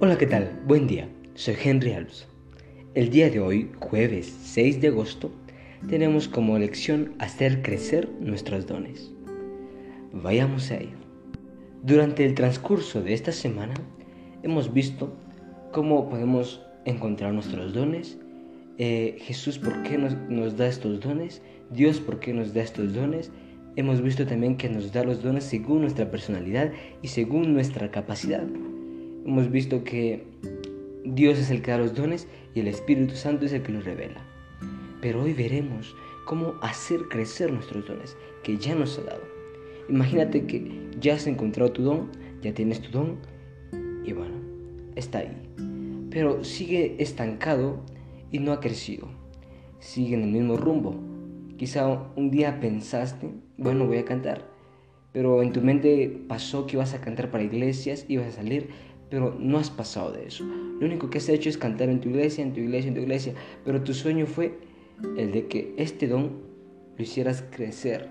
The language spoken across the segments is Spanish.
Hola, ¿qué tal? Buen día. Soy Henry Alves. El día de hoy, jueves 6 de agosto, tenemos como lección hacer crecer nuestros dones. Vayamos a ello. Durante el transcurso de esta semana hemos visto cómo podemos encontrar nuestros dones, eh, Jesús por qué nos, nos da estos dones, Dios por qué nos da estos dones. Hemos visto también que nos da los dones según nuestra personalidad y según nuestra capacidad. Hemos visto que Dios es el que da los dones y el Espíritu Santo es el que los revela. Pero hoy veremos cómo hacer crecer nuestros dones que ya nos ha dado. Imagínate que ya has encontrado tu don, ya tienes tu don y bueno, está ahí. Pero sigue estancado y no ha crecido. Sigue en el mismo rumbo. Quizá un día pensaste, bueno, voy a cantar, pero en tu mente pasó que ibas a cantar para iglesias, ibas a salir, pero no has pasado de eso. Lo único que has hecho es cantar en tu iglesia, en tu iglesia, en tu iglesia, pero tu sueño fue el de que este don lo hicieras crecer,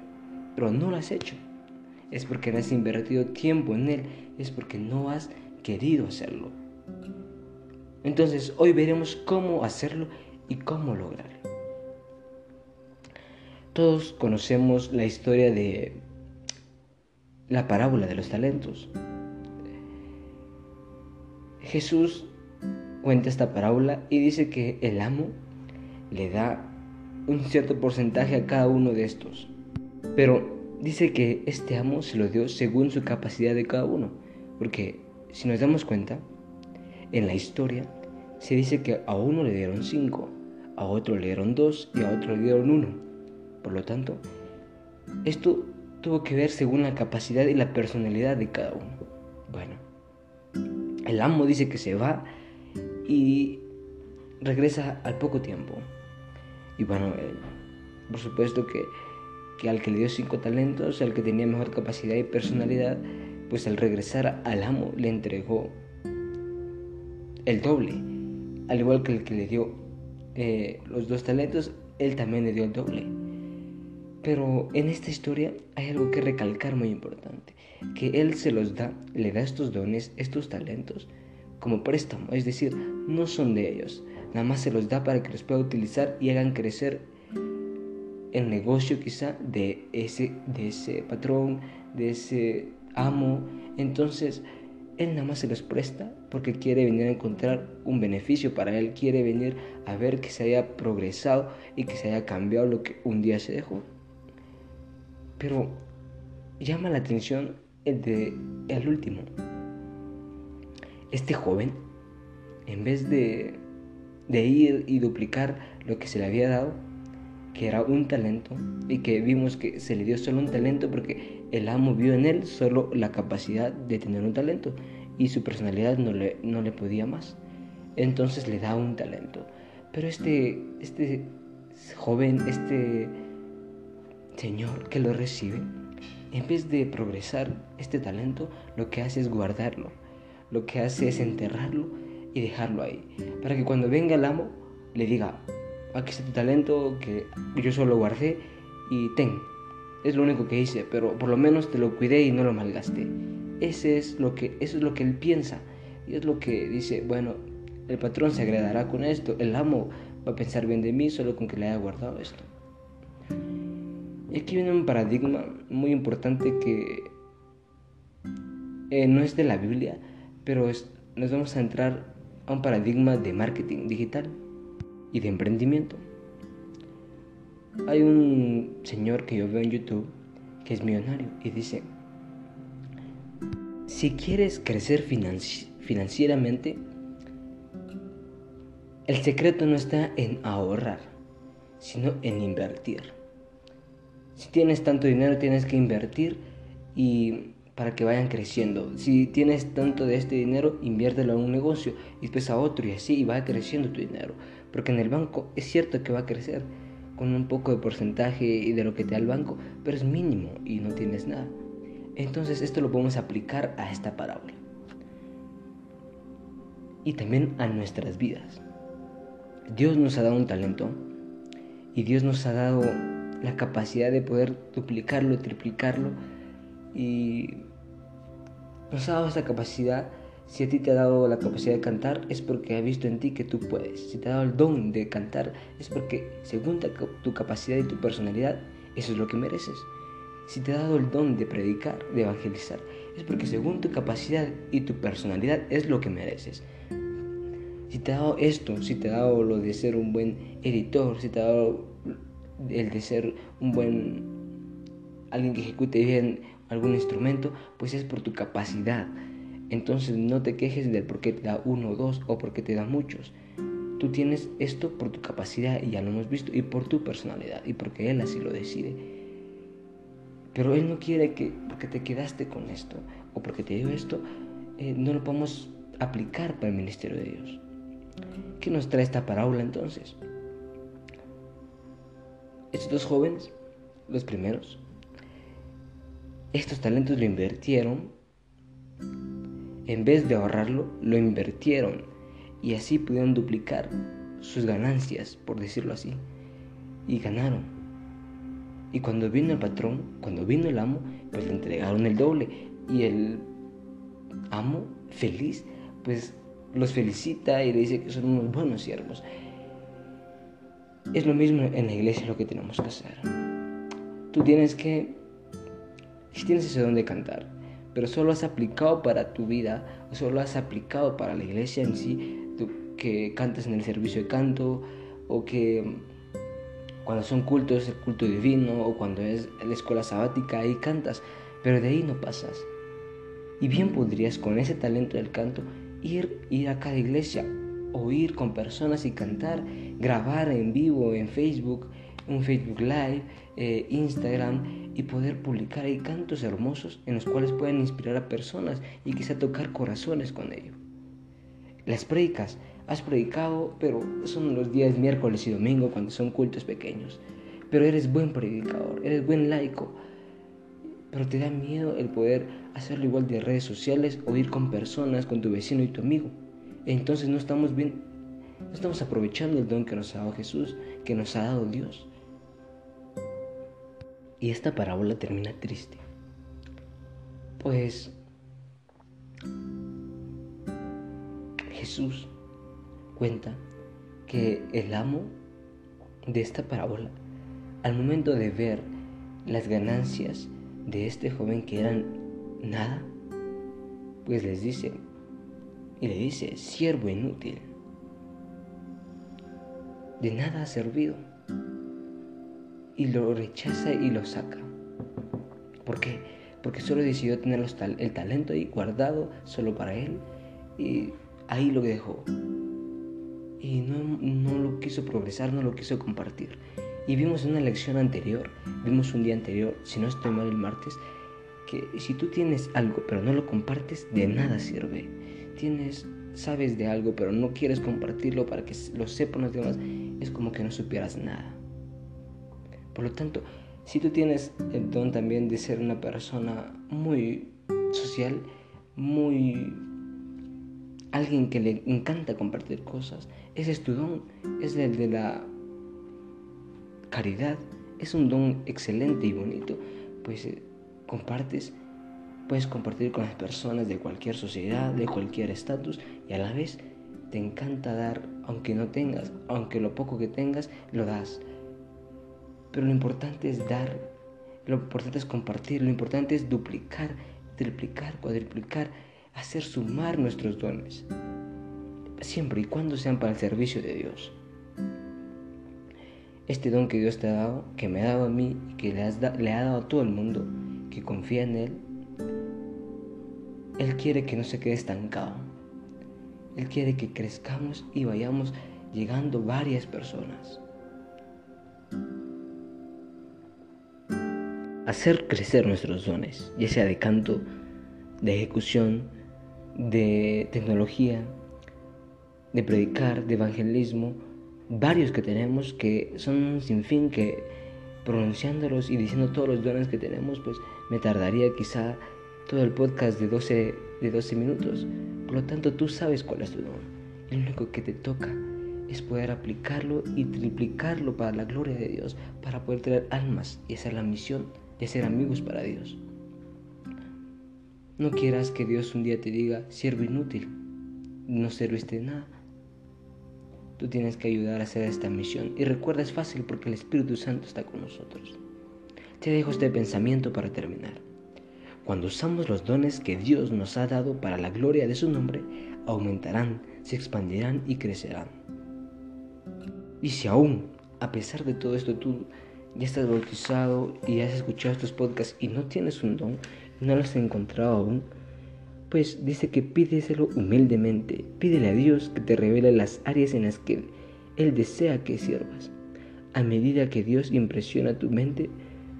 pero no lo has hecho. Es porque no has invertido tiempo en él, es porque no has querido hacerlo. Entonces hoy veremos cómo hacerlo y cómo lograrlo. Todos conocemos la historia de la parábola de los talentos. Jesús cuenta esta parábola y dice que el amo le da un cierto porcentaje a cada uno de estos. Pero dice que este amo se lo dio según su capacidad de cada uno. Porque si nos damos cuenta, en la historia se dice que a uno le dieron cinco, a otro le dieron dos y a otro le dieron uno. Por lo tanto, esto tuvo que ver según la capacidad y la personalidad de cada uno. Bueno, el amo dice que se va y regresa al poco tiempo. Y bueno, eh, por supuesto que, que al que le dio cinco talentos, al que tenía mejor capacidad y personalidad, pues al regresar al amo le entregó el doble. Al igual que el que le dio eh, los dos talentos, él también le dio el doble. Pero en esta historia hay algo que recalcar muy importante que Él se los da, le da estos dones, estos talentos, como préstamo, es decir, no son de ellos, nada más se los da para que los pueda utilizar y hagan crecer el negocio quizá de ese, de ese patrón, de ese amo. Entonces, él nada más se los presta porque quiere venir a encontrar un beneficio para él, quiere venir a ver que se haya progresado y que se haya cambiado lo que un día se dejó. Pero llama la atención el de el último. Este joven, en vez de, de ir y duplicar lo que se le había dado, que era un talento, y que vimos que se le dio solo un talento porque el amo vio en él solo la capacidad de tener un talento y su personalidad no le, no le podía más. Entonces le da un talento. Pero este, este joven, este señor que lo recibe, en vez de progresar este talento, lo que hace es guardarlo. Lo que hace es enterrarlo y dejarlo ahí. Para que cuando venga el amo, le diga, aquí está tu talento que yo solo guardé y ten. Es lo único que hice, pero por lo menos te lo cuidé y no lo malgasté. Ese es lo que, eso es lo que él piensa. Y es lo que dice, bueno, el patrón se agradará con esto, el amo va a pensar bien de mí solo con que le haya guardado esto. Y aquí viene un paradigma muy importante que eh, no es de la Biblia, pero nos vamos a entrar a un paradigma de marketing digital y de emprendimiento. Hay un señor que yo veo en YouTube que es millonario y dice, si quieres crecer financieramente, el secreto no está en ahorrar, sino en invertir. Si tienes tanto dinero, tienes que invertir y para que vayan creciendo. Si tienes tanto de este dinero, inviértelo en un negocio y después a otro y así y va creciendo tu dinero. Porque en el banco es cierto que va a crecer con un poco de porcentaje y de lo que te da el banco, pero es mínimo y no tienes nada. Entonces esto lo podemos aplicar a esta parábola. Y también a nuestras vidas. Dios nos ha dado un talento y Dios nos ha dado la capacidad de poder duplicarlo, triplicarlo y ha dado esa capacidad Si a ti te ha dado la capacidad de cantar, es porque ha visto en ti que tú puedes. Si te ha dado el don de cantar, es porque según tu capacidad y tu personalidad, eso es lo que mereces. Si te ha dado el don de predicar, de evangelizar, es porque según tu capacidad y tu personalidad es lo que mereces. Si te ha dado esto, si te ha dado lo de ser un buen editor, si te ha dado el de ser un buen alguien que ejecute bien algún instrumento, pues es por tu capacidad. Entonces no te quejes del por qué te da uno o dos o por qué te da muchos. Tú tienes esto por tu capacidad y ya lo hemos visto y por tu personalidad y porque Él así lo decide. Pero Él no quiere que porque te quedaste con esto o porque te dio esto, eh, no lo podemos aplicar para el ministerio de Dios. ¿Qué nos trae esta parábola entonces? Estos dos jóvenes, los primeros, estos talentos lo invirtieron, en vez de ahorrarlo, lo invirtieron. Y así pudieron duplicar sus ganancias, por decirlo así, y ganaron. Y cuando vino el patrón, cuando vino el amo, pues le entregaron el doble. Y el amo, feliz, pues los felicita y le dice que son unos buenos siervos. Es lo mismo en la iglesia lo que tenemos que hacer. Tú tienes que, si tienes ese don de cantar, pero solo has aplicado para tu vida, o solo has aplicado para la iglesia en sí, que cantas en el servicio de canto, o que cuando son cultos, el culto divino, o cuando es la escuela sabática, ahí cantas, pero de ahí no pasas. Y bien podrías con ese talento del canto ir, ir a cada iglesia, oír con personas y cantar, grabar en vivo en Facebook, un Facebook Live, eh, Instagram y poder publicar ahí cantos hermosos en los cuales pueden inspirar a personas y quizá tocar corazones con ello. Las predicas, has predicado, pero son los días miércoles y domingo cuando son cultos pequeños. Pero eres buen predicador, eres buen laico, pero te da miedo el poder hacerlo igual de redes sociales o ir con personas, con tu vecino y tu amigo. Entonces no estamos bien, no estamos aprovechando el don que nos ha dado Jesús, que nos ha dado Dios. Y esta parábola termina triste. Pues Jesús cuenta que el amo de esta parábola, al momento de ver las ganancias de este joven que eran nada, pues les dice, y le dice, siervo inútil, de nada ha servido. Y lo rechaza y lo saca. ¿Por qué? Porque solo decidió tener el talento ahí guardado solo para él y ahí lo dejó. Y no, no lo quiso progresar, no lo quiso compartir. Y vimos en una lección anterior, vimos un día anterior, si no estoy mal el martes, que si tú tienes algo pero no lo compartes, de nada sirve. Tienes, sabes de algo pero no quieres compartirlo para que lo sepan los demás, es como que no supieras nada. Por lo tanto, si tú tienes el don también de ser una persona muy social, muy alguien que le encanta compartir cosas, ese es tu don, es el de la caridad es un don excelente y bonito, pues eh, compartes, puedes compartir con las personas de cualquier sociedad, de cualquier estatus y a la vez te encanta dar, aunque no tengas, aunque lo poco que tengas, lo das. Pero lo importante es dar, lo importante es compartir, lo importante es duplicar, triplicar, cuadriplicar, hacer sumar nuestros dones, siempre y cuando sean para el servicio de Dios este don que Dios te ha dado, que me ha dado a mí y que le, le ha dado a todo el mundo que confía en Él, Él quiere que no se quede estancado. Él quiere que crezcamos y vayamos llegando varias personas. Hacer crecer nuestros dones, ya sea de canto, de ejecución, de tecnología, de predicar, de evangelismo, varios que tenemos que son un sinfín que pronunciándolos y diciendo todos los dones que tenemos, pues me tardaría quizá todo el podcast de 12, de 12 minutos. Por lo tanto, tú sabes cuál es tu don. lo único que te toca es poder aplicarlo y triplicarlo para la gloria de Dios, para poder traer almas y hacer la misión de ser amigos para Dios. No quieras que Dios un día te diga, siervo inútil, no serviste de nada. Tú tienes que ayudar a hacer esta misión. Y recuerda, es fácil porque el Espíritu Santo está con nosotros. Te dejo este pensamiento para terminar. Cuando usamos los dones que Dios nos ha dado para la gloria de su nombre, aumentarán, se expandirán y crecerán. Y si aún, a pesar de todo esto, tú ya estás bautizado y has escuchado estos podcasts y no tienes un don, no lo has encontrado aún, pues dice que pídeselo humildemente. Pídele a Dios que te revele las áreas en las que Él desea que sirvas. A medida que Dios impresiona tu mente,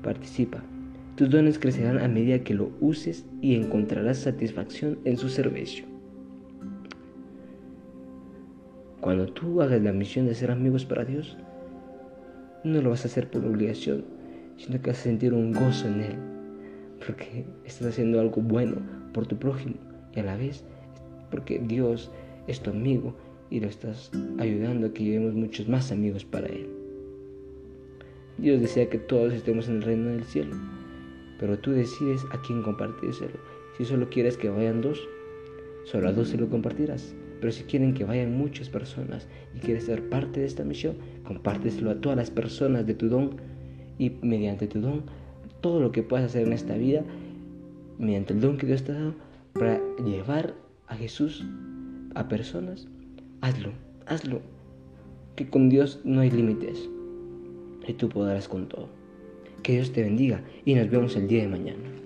participa. Tus dones crecerán a medida que lo uses y encontrarás satisfacción en su servicio. Cuando tú hagas la misión de ser amigos para Dios, no lo vas a hacer por obligación, sino que vas a sentir un gozo en Él, porque estás haciendo algo bueno por tu prójimo y a la vez porque Dios es tu amigo y lo estás ayudando a que llevemos muchos más amigos para Él. Dios desea que todos estemos en el reino del cielo, pero tú decides a quién compartírselo. Si solo quieres que vayan dos, solo a dos se lo compartirás. Pero si quieren que vayan muchas personas y quieres ser parte de esta misión, compárteselo a todas las personas de tu don y mediante tu don, todo lo que puedas hacer en esta vida, mediante el don que Dios te ha dado, para llevar a Jesús a personas, hazlo, hazlo. Que con Dios no hay límites y tú podrás con todo. Que Dios te bendiga y nos vemos el día de mañana.